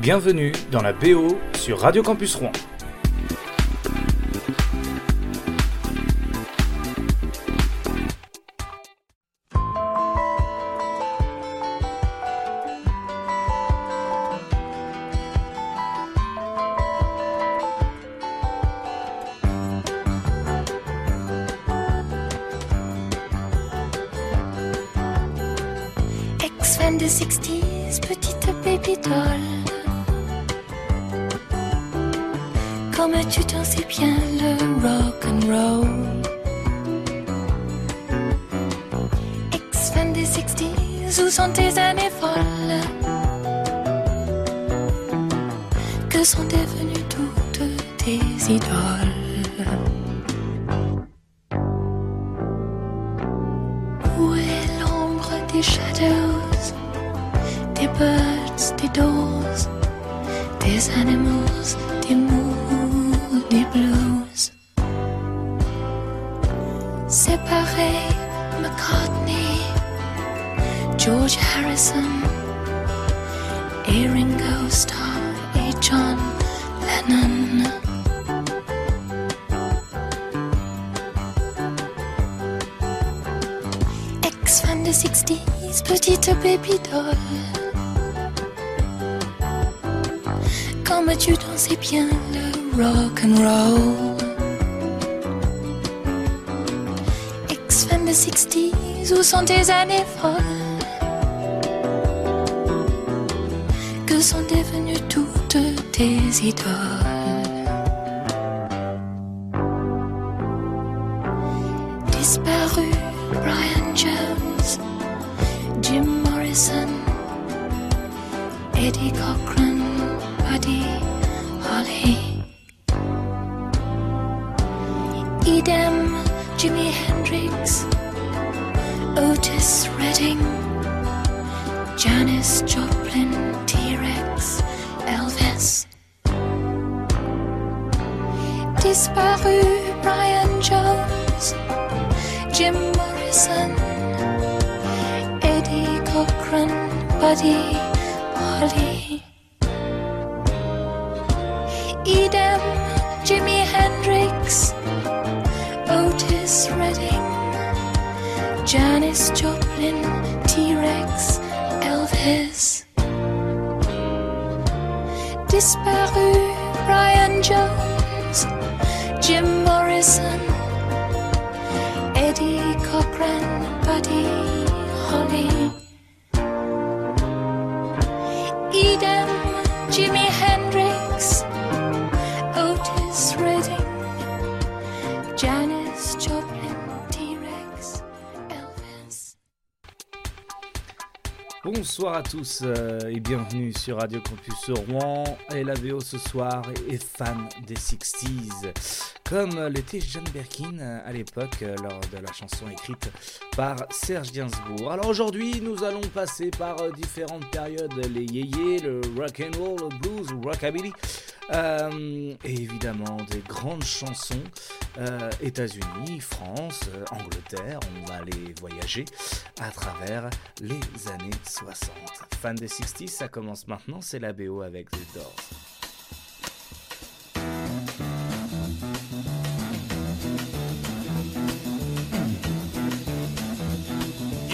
Bienvenue dans la BO sur Radio Campus Rouen. Disparu Brian Jones, Jim Morrison, Eddie Cochran, tous euh, et bienvenue sur Radio Campus Rouen. Et la VO ce soir est fan des 60s, comme l'était Jeanne Berkin euh, à l'époque euh, lors de la chanson écrite par Serge Gainsbourg. Alors aujourd'hui, nous allons passer par euh, différentes périodes les yéyés, le rock and roll, le blues, le rockabilly. et évidemment des grandes chansons États-Unis, France, Angleterre. On va aller voyager à travers les années 60. Fan des 60s, ça commence maintenant, c'est la BO avec The Doors.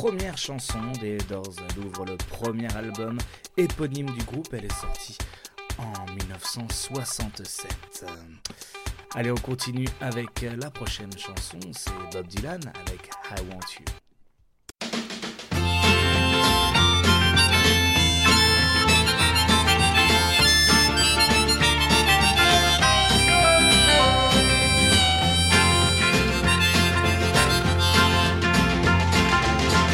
Première chanson des Doors. Elle le premier album éponyme du groupe. Elle est sortie en 1967. Allez, on continue avec la prochaine chanson. C'est Bob Dylan avec I Want You.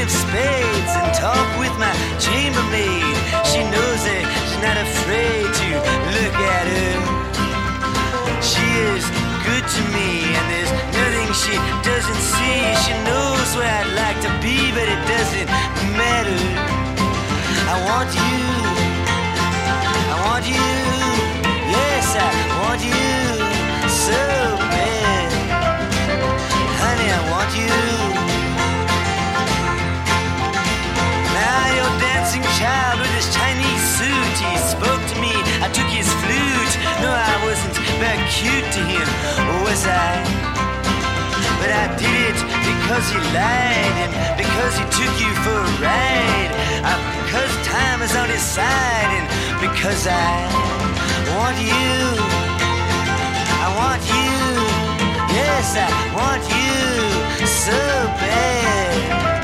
Of Spades and talk with my chambermaid. She knows it, she's not afraid to look at her. She is good to me, and there's nothing she doesn't see. She knows where I'd like to be, but it doesn't matter. I want you. I want you. Yes, I want you so bad. Honey, I want you. Dancing child with his Chinese suit, he spoke to me. I took his flute. No, I wasn't very cute to him, was I? But I did it because he lied and because he took you for a ride. Uh, because time is on his side and because I want you. I want you. Yes, I want you so bad.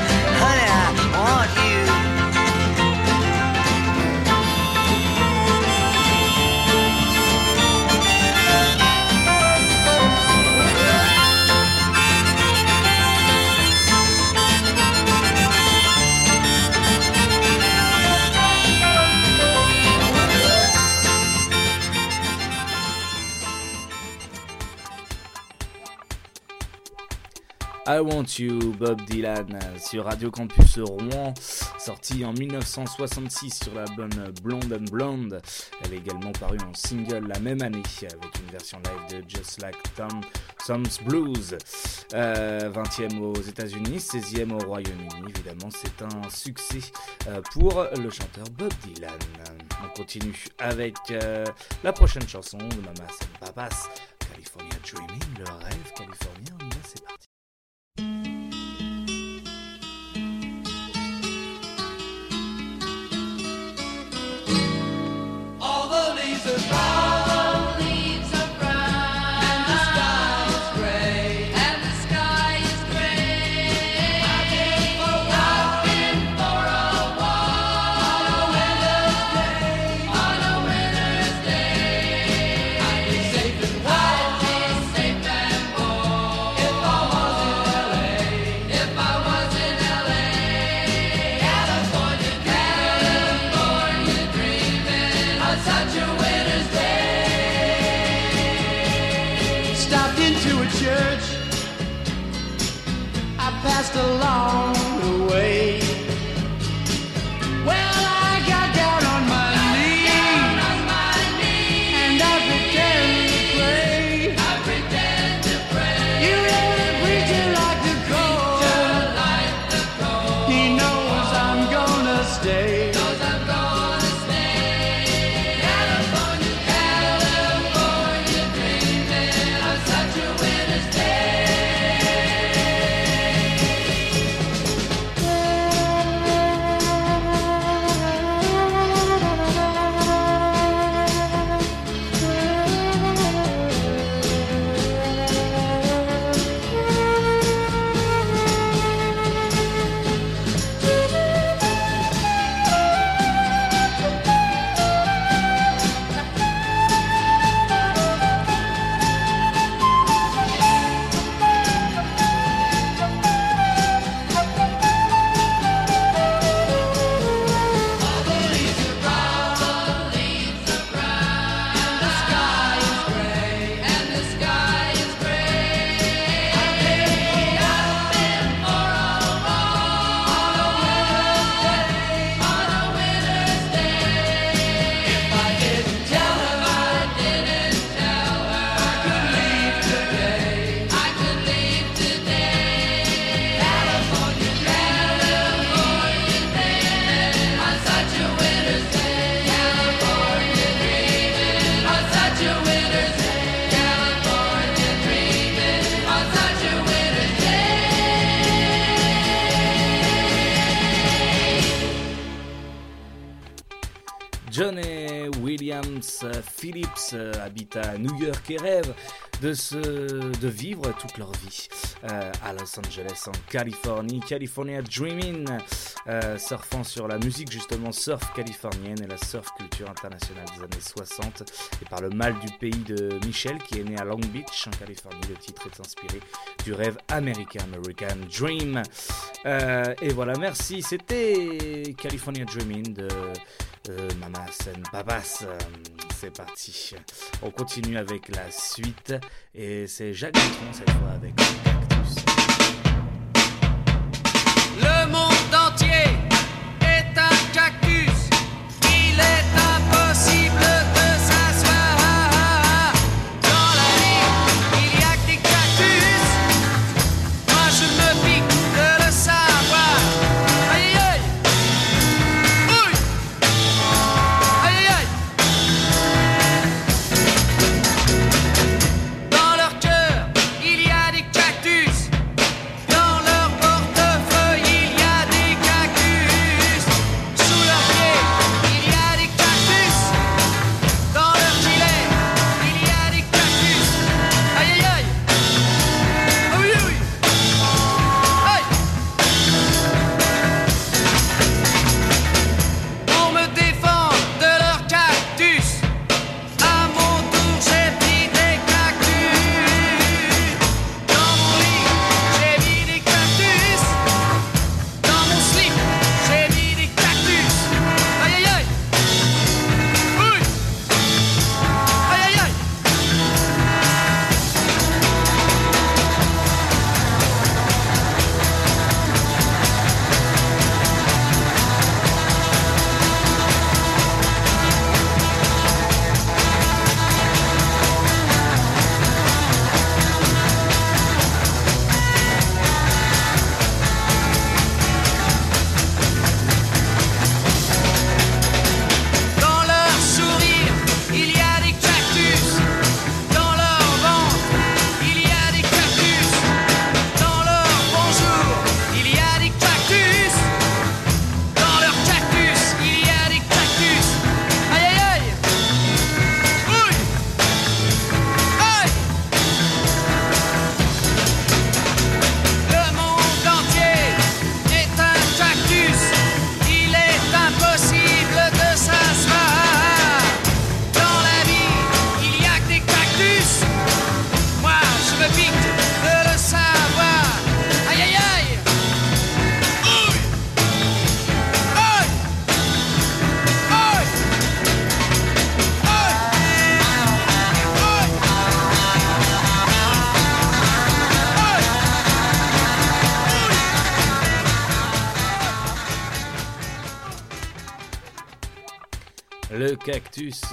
I Want You, Bob Dylan, sur Radio Campus Rouen, sorti en 1966 sur l'album Blonde and Blonde. Elle est également parue en single la même année avec une version live de Just Like Tom Tom's Blues. 20e euh, aux États-Unis, 16e au Royaume-Uni. Évidemment, c'est un succès euh, pour le chanteur Bob Dylan. On continue avec euh, la prochaine chanson de Mamas and Papas, California Dreaming, le rêve californien. All the leaves are brown. À New York et rêve de, se, de vivre toute leur vie euh, à Los Angeles, en Californie. California Dreaming, euh, surfant sur la musique justement surf californienne et la surf culture internationale des années 60 et par le mal du pays de Michel qui est né à Long Beach en Californie. Le titre est inspiré du rêve américain, American Dream. Euh, et voilà, merci. C'était California Dreaming de Mamas and Babas. C'est parti. On continue avec la suite. Et c'est Jacques Dutronc cette fois avec Cactus. Le monde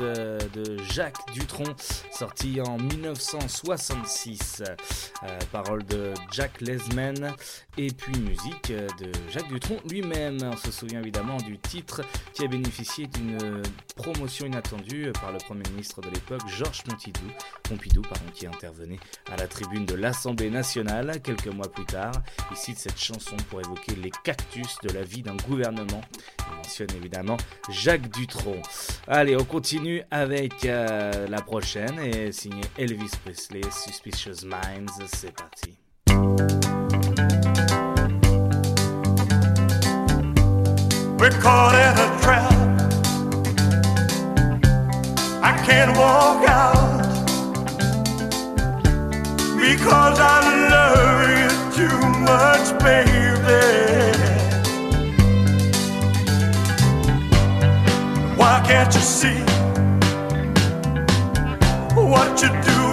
euh, de Jacques Dutronc, sorti en 1966. Euh, parole de Jack Lesman et puis musique de Jacques Dutronc lui-même. On se souvient évidemment du titre qui a bénéficié d'une promotion inattendue par le Premier ministre de l'époque, Georges Pompidou, Pompidou pardon, qui intervenait à la tribune de l'Assemblée nationale quelques mois plus tard. Il cite cette chanson pour évoquer les cactus de la vie d'un gouvernement. Il mentionne évidemment Jacques Dutronc. Allez, on continue avec euh, la prochaine et signé Elvis Presley, Suspicious Minds. C'est parti. We're caught in a trap. I can't walk out because I love you too much, baby. Why can't you see what you do.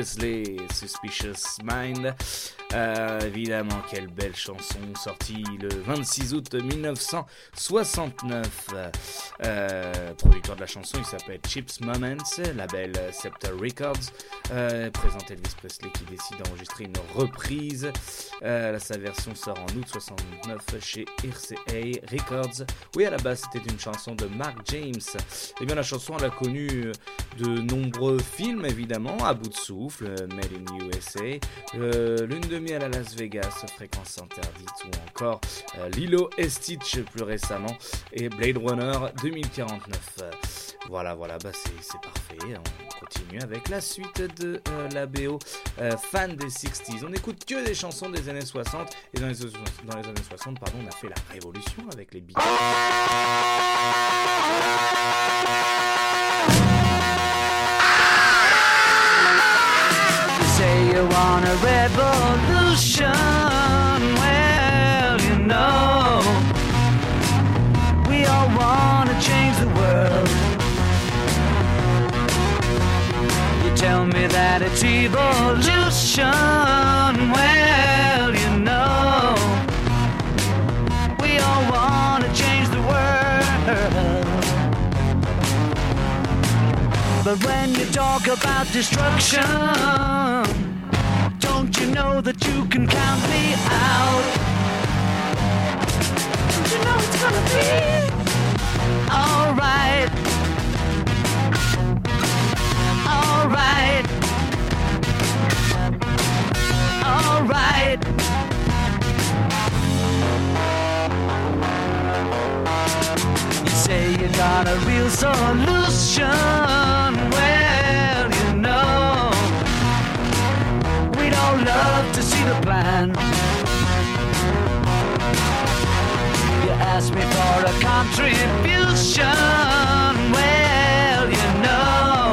Elvis Presley, Suspicious Mind. Euh, évidemment, quelle belle chanson sortie le 26 août 1969. Euh, producteur de la chanson, il s'appelle Chips Moments, label Scepter Records. Euh, présente Elvis Presley qui décide d'enregistrer une reprise. Euh, sa version sort en août 69 chez RCA Records. Oui, à la base, c'était une chanson de Mark James. Et bien, la chanson, elle a connu de nombreux films, évidemment, à bout de souffle, euh, Made in USA, euh, Lune de à Las Vegas, Fréquence interdite, ou encore euh, Lilo et Stitch plus récemment, et Blade Runner 2049. Euh, voilà, voilà, bah c'est parfait. On continue avec la suite de euh, la BO euh, fan des 60s. On écoute que des chansons des années 60, et dans les, dans les années 60, pardon, on a fait la révolution avec les Beatles. You want a revolution. Well, you know, we all want to change the world. You tell me that it's evolution. Well, you know, we all want to change the world. But when you talk about destruction, don't you know that you can count me out? Don't you know it's gonna be alright? Alright. Alright. You say you got a real solution. The plan. You asked me for a contribution. Well, you know,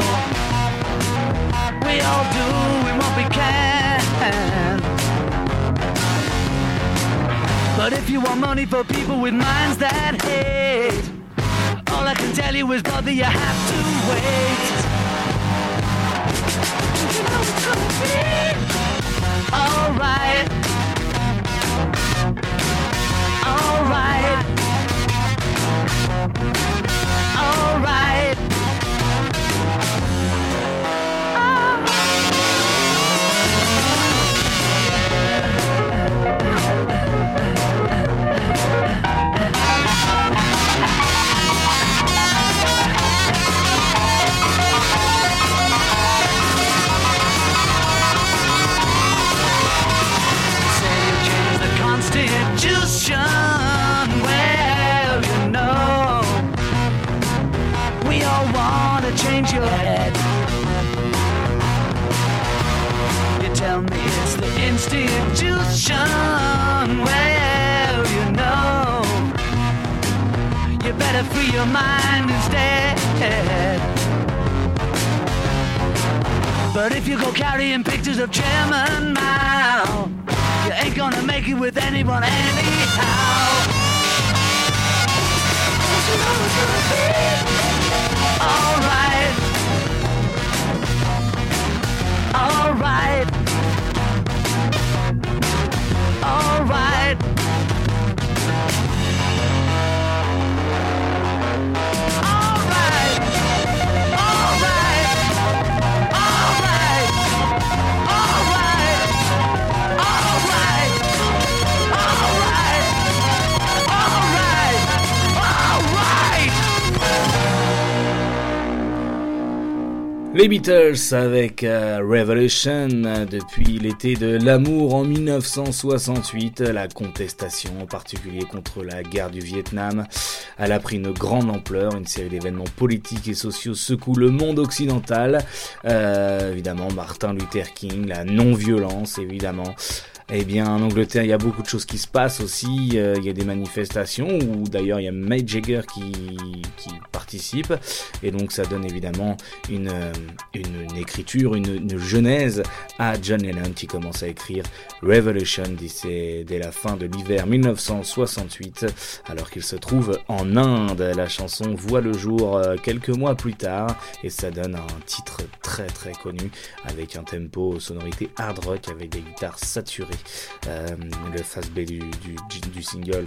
we all doing what we can. But if you want money for people with minds that hate, all I can tell you is, brother, you have to wait. You know it's gonna be. Alright. Alright. The institution. Well, you know, you better free your mind instead. But if you go carrying pictures of Chairman Mao, you ain't gonna make it with anyone anyhow. Alright. Alright. Les Beatles avec euh, Revolution euh, depuis l'été de l'amour en 1968. La contestation en particulier contre la guerre du Vietnam. Elle a pris une grande ampleur. Une série d'événements politiques et sociaux secoue le monde occidental. Euh, évidemment, Martin Luther King, la non-violence évidemment. Eh bien, en Angleterre, il y a beaucoup de choses qui se passent aussi. Euh, il y a des manifestations où d'ailleurs il y a Mick Jagger qui, qui participe. Et donc ça donne évidemment une, euh, une, une écriture, une, une genèse à John Lennon qui commence à écrire Revolution dès, la fin de l'hiver 1968 alors qu'il se trouve en Inde. La chanson voit le jour euh, quelques mois plus tard et ça donne un titre très très connu avec un tempo sonorité hard rock avec des guitares saturées. Euh, le face B du, du, single,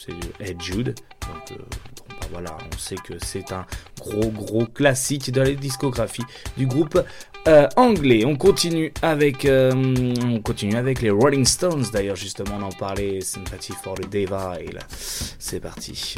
c'est Ed Jude. Donc, euh, bah voilà, on sait que c'est un gros gros classique de la discographie du groupe euh, anglais. On continue avec, on continue avec les Rolling Stones. D'ailleurs, justement, on en parlait. Sympathy for the Divide. C'est parti.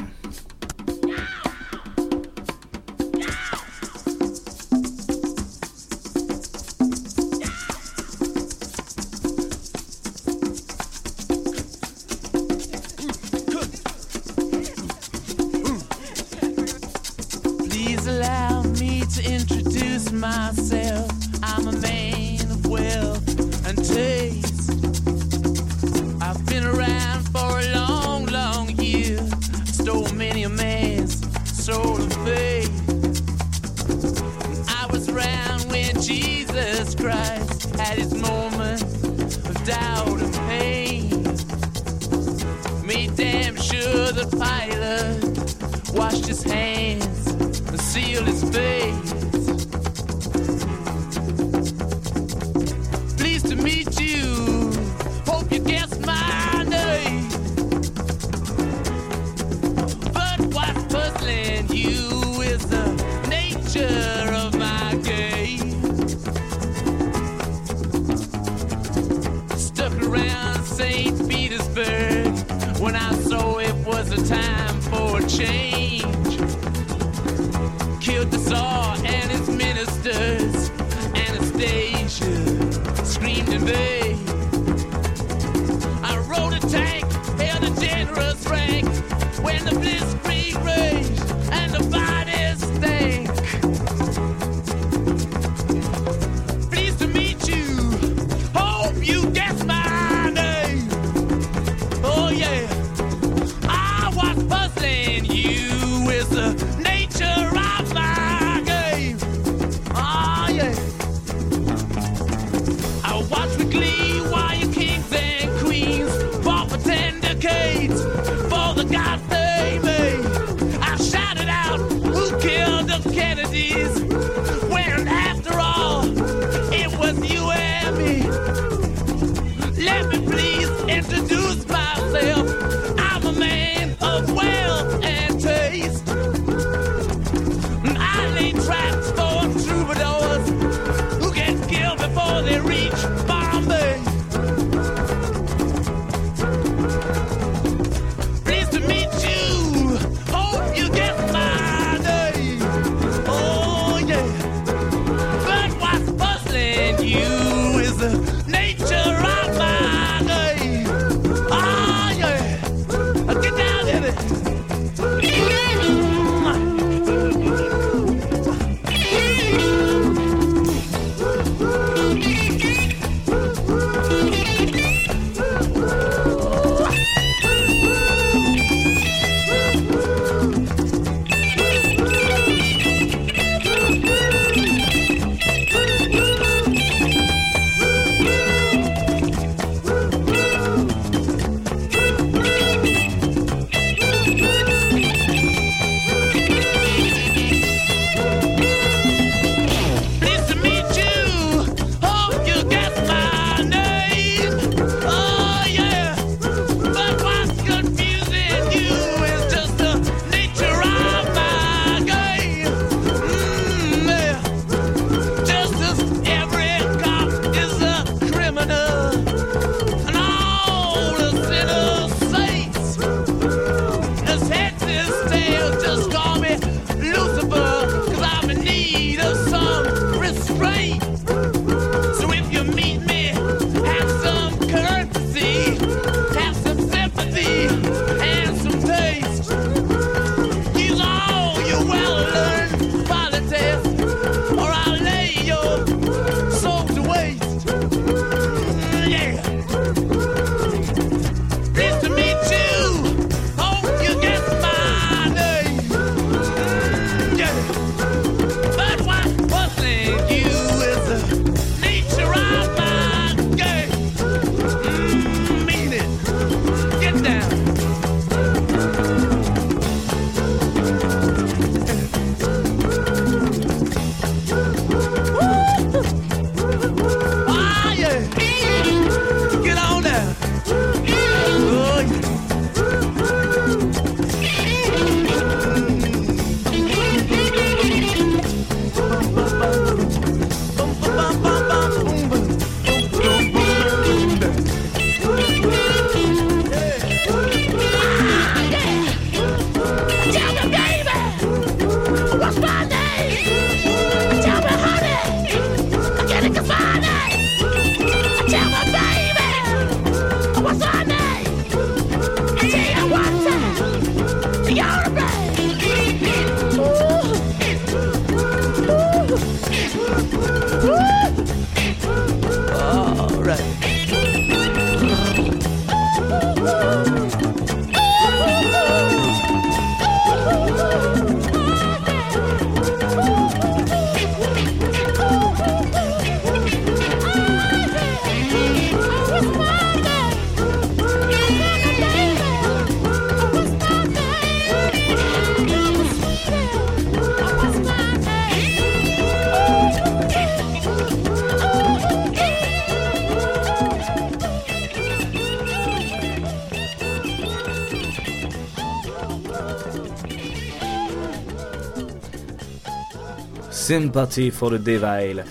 Sympathy for the Devil.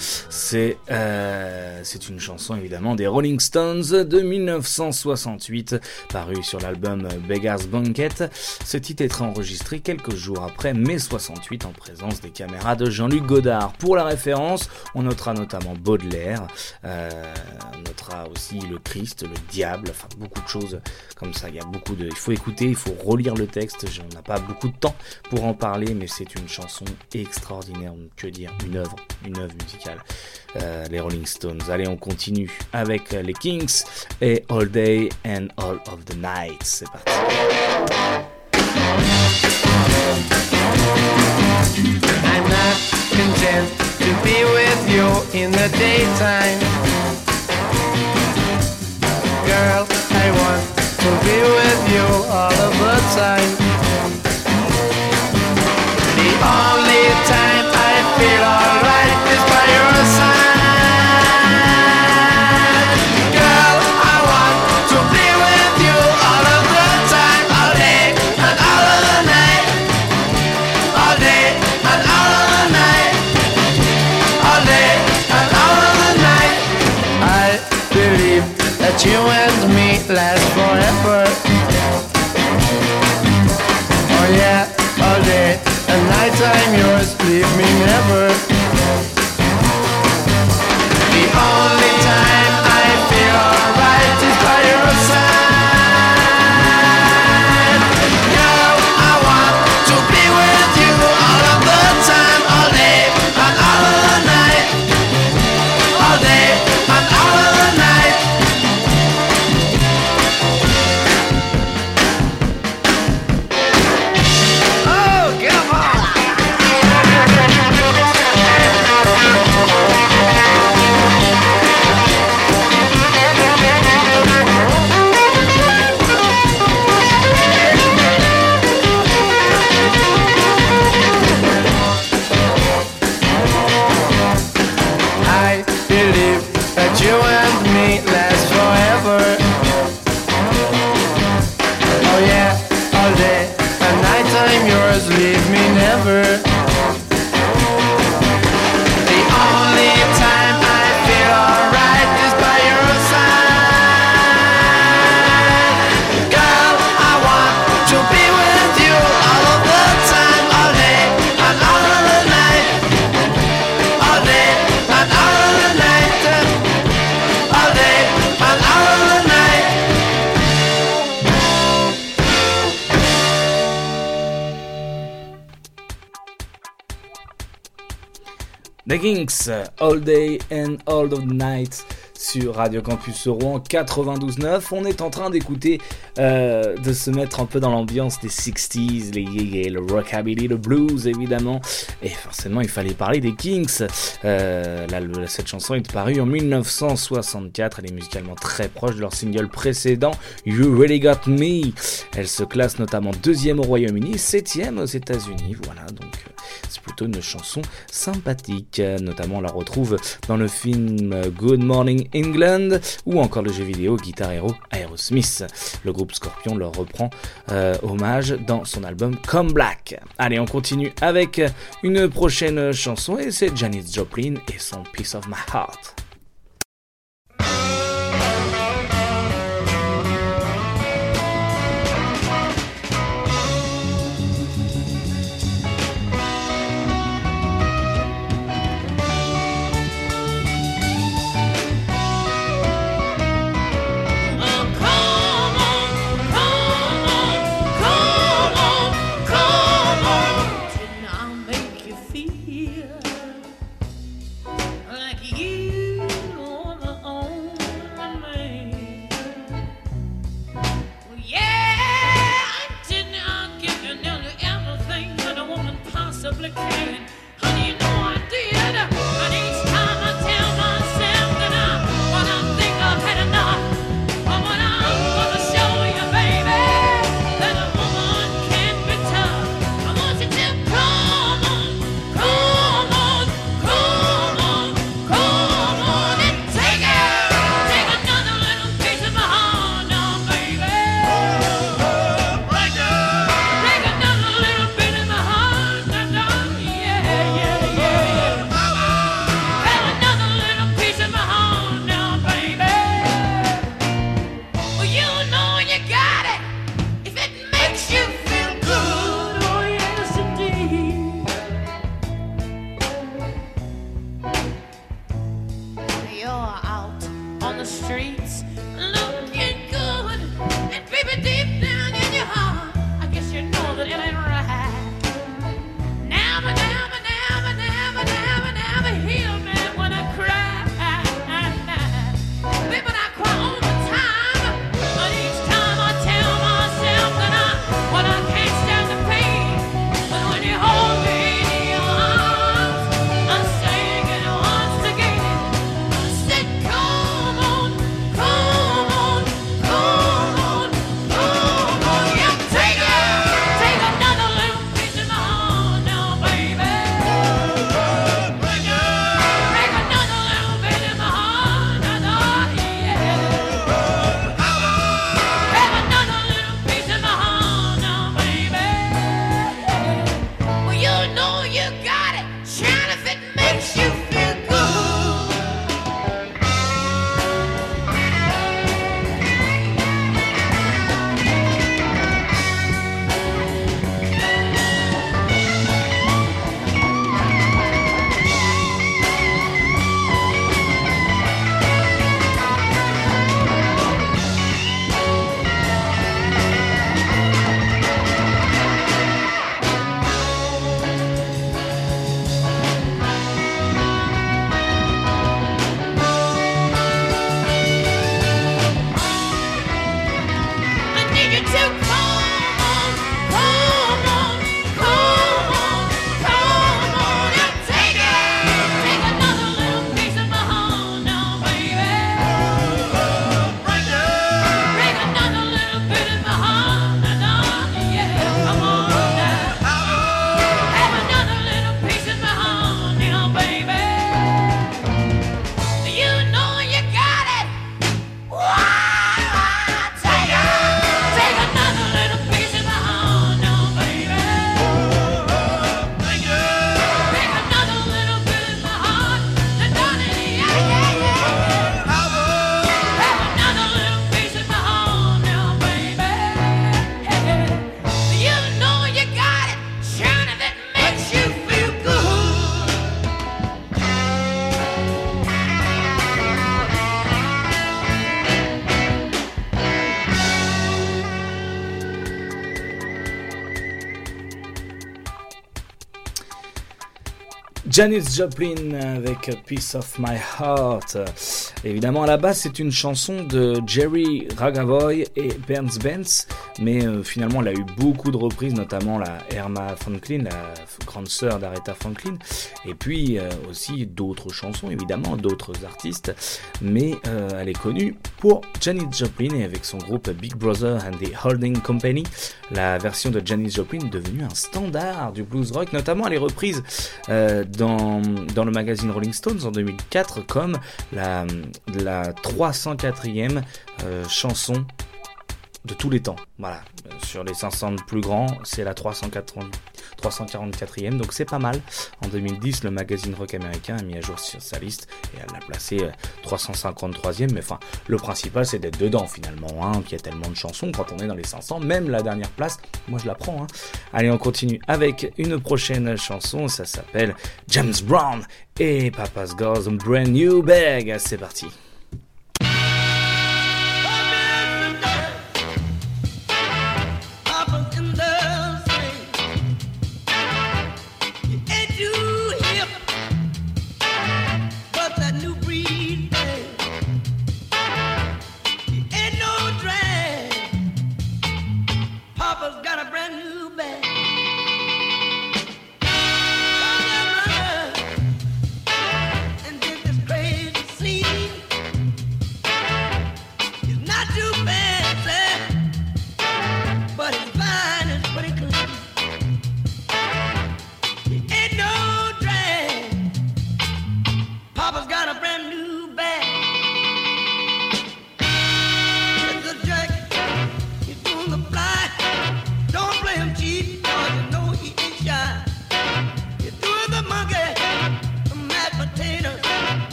C'est euh, c'est une chanson évidemment des Rolling Stones de 1968, parue sur l'album Beggar's Banquet. Ce titre est enregistré quelques jours après mai 68 en présence des caméras de Jean-Luc Godard. Pour la référence, on notera notamment Baudelaire, euh, on notera aussi le Christ, le diable, enfin beaucoup de choses comme ça. Il y a beaucoup de, il faut écouter, il faut relire le texte. On n'a pas beaucoup de temps pour en parler, mais c'est une chanson extraordinaire. Que dire, une œuvre, une œuvre musicale. Euh, les Rolling Stones. Allez, on continue avec les Kings et All Day and All of the Night. C'est parti. I'm not content to be with you in the daytime. Girl, I want to be with you all of the time. The only that you and me last forever. Oh yeah, all day and night I'm yours, leave me never. The only Kings, uh, All Day and All of the Night sur Radio Campus Rouen 92.9. On est en train d'écouter, euh, de se mettre un peu dans l'ambiance des 60s, les yéyés, le rockabilly, le blues évidemment. Et forcément, il fallait parler des Kings. Euh, cette chanson est parue en 1964. Elle est musicalement très proche de leur single précédent, You Really Got Me. Elle se classe notamment deuxième au Royaume-Uni, septième aux États-Unis. Voilà, donc euh, c'est plutôt une chanson sympathique. Notamment, on la retrouve dans le film Good Morning England ou encore le jeu vidéo Guitar Hero Aerosmith. Le groupe Scorpion leur reprend euh, hommage dans son album Come Black. Allez, on continue avec une prochaine chanson et c'est Janis Joplin et son Piece of My Heart. Janis Joplin avec A Piece of My Heart. Évidemment, à la base, c'est une chanson de Jerry Ragavoy et Berns Benz, mais euh, finalement, elle a eu beaucoup de reprises, notamment la Irma Franklin, la grande sœur d'Aretha Franklin, et puis euh, aussi d'autres chansons, évidemment, d'autres artistes, mais euh, elle est connue pour Janis Joplin et avec son groupe Big Brother and the Holding Company, la version de Janis Joplin est devenue un standard du blues rock, notamment elle est reprise dans, le magazine Rolling Stones en 2004 comme la, la 304e euh, chanson de tous les temps. Voilà, Euh, sur les 500 plus grands, c'est la 380 344e, donc c'est pas mal. En 2010, le magazine rock américain a mis à jour sa liste et elle l'a placé euh, 353e. Mais enfin, le principal c'est d'être dedans finalement, hein, qu'il y a tellement de chansons quand on est dans les 500. Même la dernière place, moi je la prends. Hein. Allez, on continue avec une prochaine chanson, ça s'appelle James Brown et Papa's a Brand New Bag. C'est parti.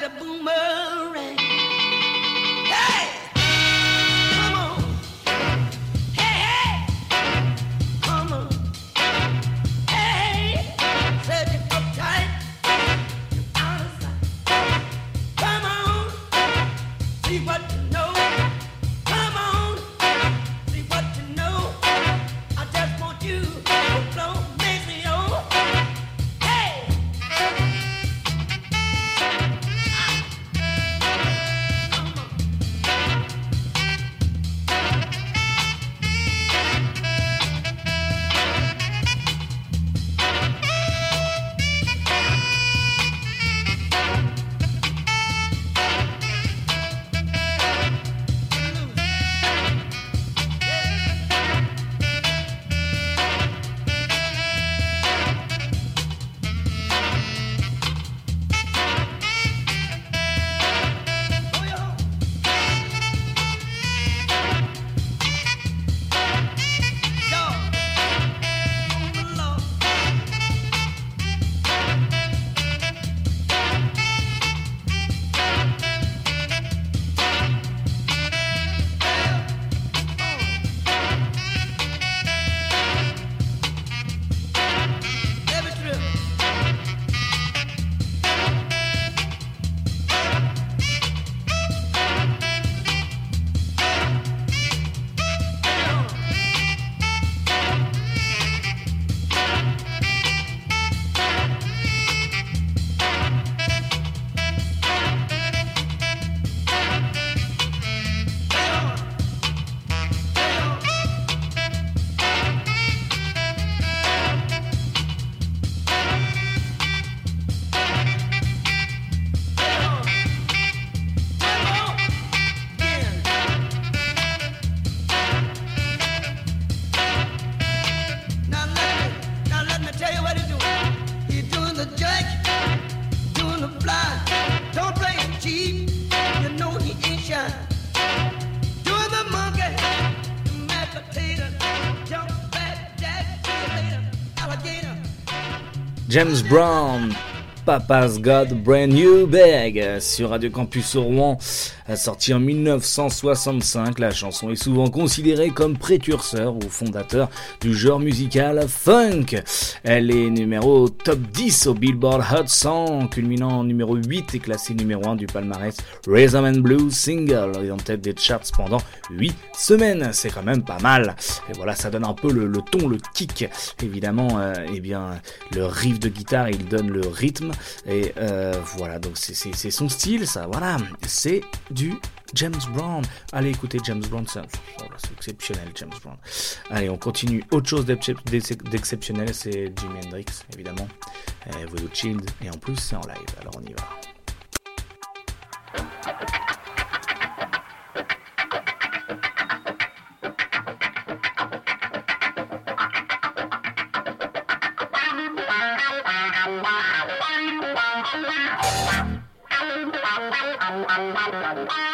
The boomerang. James Brown, Papa's Got Brand New Bag sur Radio Campus au Rouen, sorti en 1965. La chanson est souvent considérée comme précurseur ou fondateur du genre musical funk. Elle est numéro top 10 au Billboard Hot 100, culminant en numéro 8 et classée numéro 1 du palmarès Rhythm and Blues Single et en tête des charts pendant 8 semaines. C'est quand même pas mal. Et voilà, ça donne un peu le, ton, le kick. Évidemment, euh, eh bien, le riff de guitare, il donne le rythme. Et euh, voilà, donc c'est son style, ça. Voilà, c'est James Brown. Allez écouter James Brown, ça- voilà, c'est exceptionnel, James Brown. Allez, on continue. Autre chose d'excep- d'ex- d'exceptionnel, c'est Jimi Hendrix, évidemment. Et Voodoo Child, et en plus, c'est en live. Alors on y va. Thank you.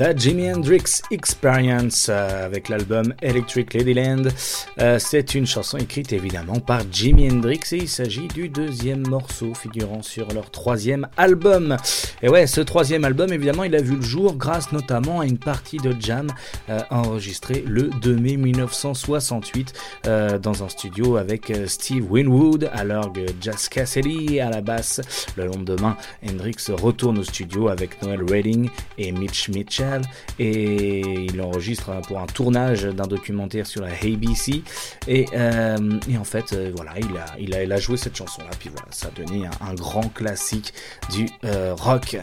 The Jimi Hendrix Experience euh, avec l'album Electric Ladyland. Euh, c'est une chanson écrite évidemment par Jimi Hendrix et il s'agit du deuxième morceau figurant sur leur troisième album. Et ouais, ce troisième album évidemment il a vu le jour grâce notamment à une partie de jam euh, enregistrée le 2 mai 1968 euh, dans un studio avec euh, Steve Winwood à l'orgue, Jazz Cassidy à la basse. Le lendemain, Hendrix retourne au studio avec Noel Redding et Mitch Mitchell et il enregistre pour un tournage d'un documentaire sur la ABC et, euh, et en fait euh, voilà il a, joué cette chanson là puis voilà ça a donné un, grand classique du euh, rock.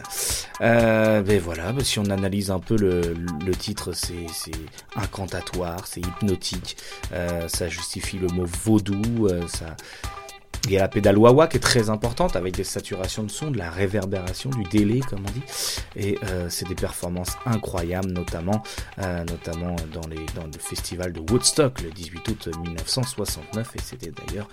Mais voilà bah, si on analyse un peu le, le titre c'est incantatoire c'est hypnotique. Ça justifie le mot vaudou ça il y a la pédale wah-wah qui est très importante avec des saturations de son, de la réverbération, du délai comme on dit. Et euh, c'est des performances incroyables, notamment, euh, notamment dans, les, dans le festival de Woodstock le 18 août 1969. Et c'était d'ailleurs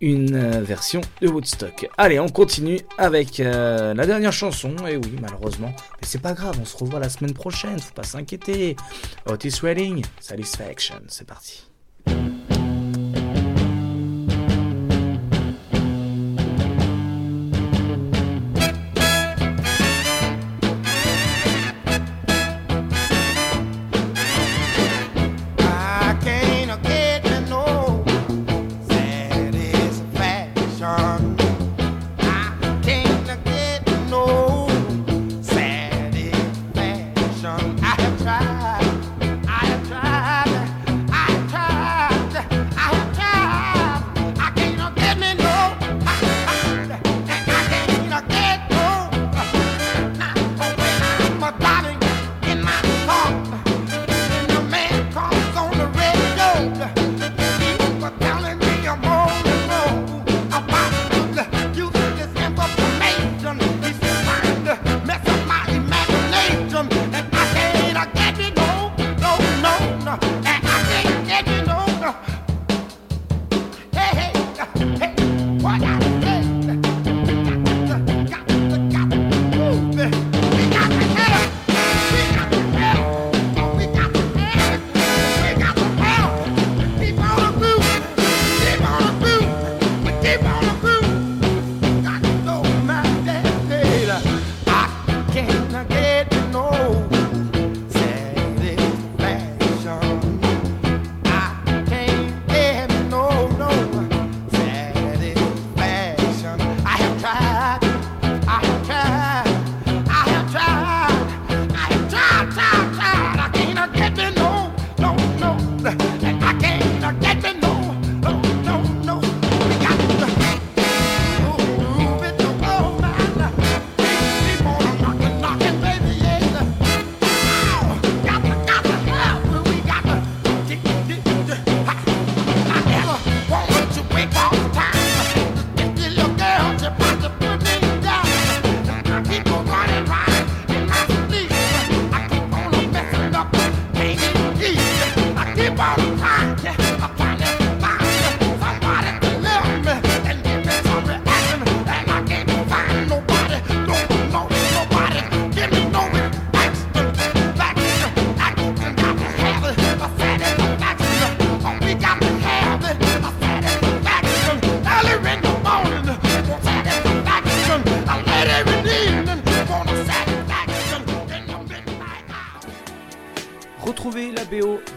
une euh, version de Woodstock. Allez, on continue avec euh, la dernière chanson. Et oui, malheureusement, mais c'est pas grave, on se revoit la semaine prochaine, faut pas s'inquiéter. Otis Redding, Satisfaction, c'est parti.